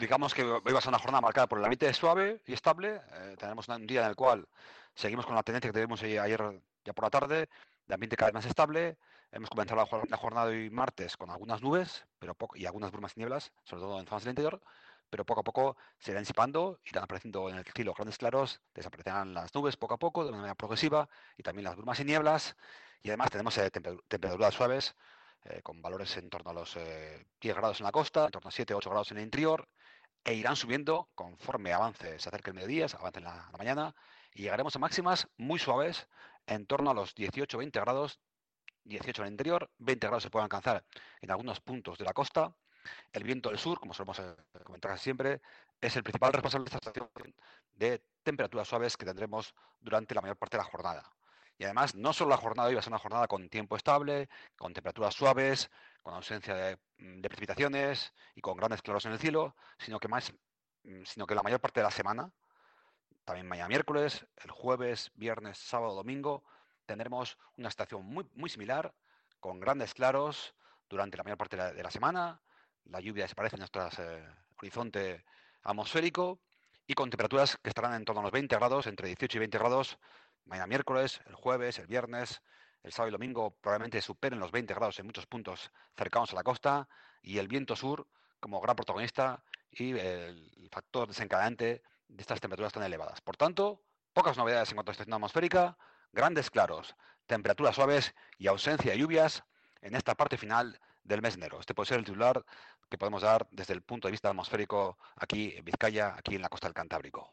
digamos que hoy va a ser una jornada marcada por el ambiente suave y estable. Eh, tenemos un día en el cual seguimos con la tendencia que tuvimos ayer ya por la tarde, de ambiente cada vez más estable. Hemos comenzado la, jornada de hoy martes con algunas nubes pero y algunas brumas y nieblas, sobre todo en zonas del interior, pero poco a poco se irán disipando, irán apareciendo en el cielo grandes claros, desaparecerán las nubes poco a poco, de manera progresiva, y también las brumas y nieblas, y además tenemos eh, temperaturas suaves, eh, con valores en torno a los 10 eh, grados en la costa, en torno a 7 8 grados en el interior, e irán subiendo conforme avance, se acerque el mediodía, se avance en la, mañana, y llegaremos a máximas muy suaves, en torno a los 18-20 grados, 18 en el interior, 20 grados se pueden alcanzar en algunos puntos de la costa. El viento del sur, como solemos eh, comentar siempre, es el principal responsable de esta de temperaturas suaves que tendremos durante la mayor parte de la jornada. Y además, no solo la jornada hoy va a ser una jornada con tiempo estable, con temperaturas suaves, con ausencia de, mm, precipitaciones y con grandes claros en el cielo, sino que más, mm, sino que la mayor parte de la semana, también mañana miércoles, el jueves, viernes, sábado, domingo, tendremos una estación muy, muy similar, con grandes claros durante la mayor parte de la, semana. La lluvia desaparece en nuestro eh, horizonte atmosférico y con temperaturas que estarán en torno a los 20 grados, entre 18 y 20 grados mañana miércoles, el jueves, el viernes, el sábado y domingo probablemente superen los 20 grados en muchos puntos cercanos a la costa y el viento sur como gran protagonista y el factor desencadenante de estas temperaturas tan elevadas. Por tanto, pocas novedades en cuanto a estación atmosférica, grandes claros, temperaturas suaves y ausencia de lluvias en esta parte final del mes de enero. Este puede ser el titular que podemos dar desde el punto de vista atmosférico aquí en Vizcaya, aquí en la costa del Cantábrico.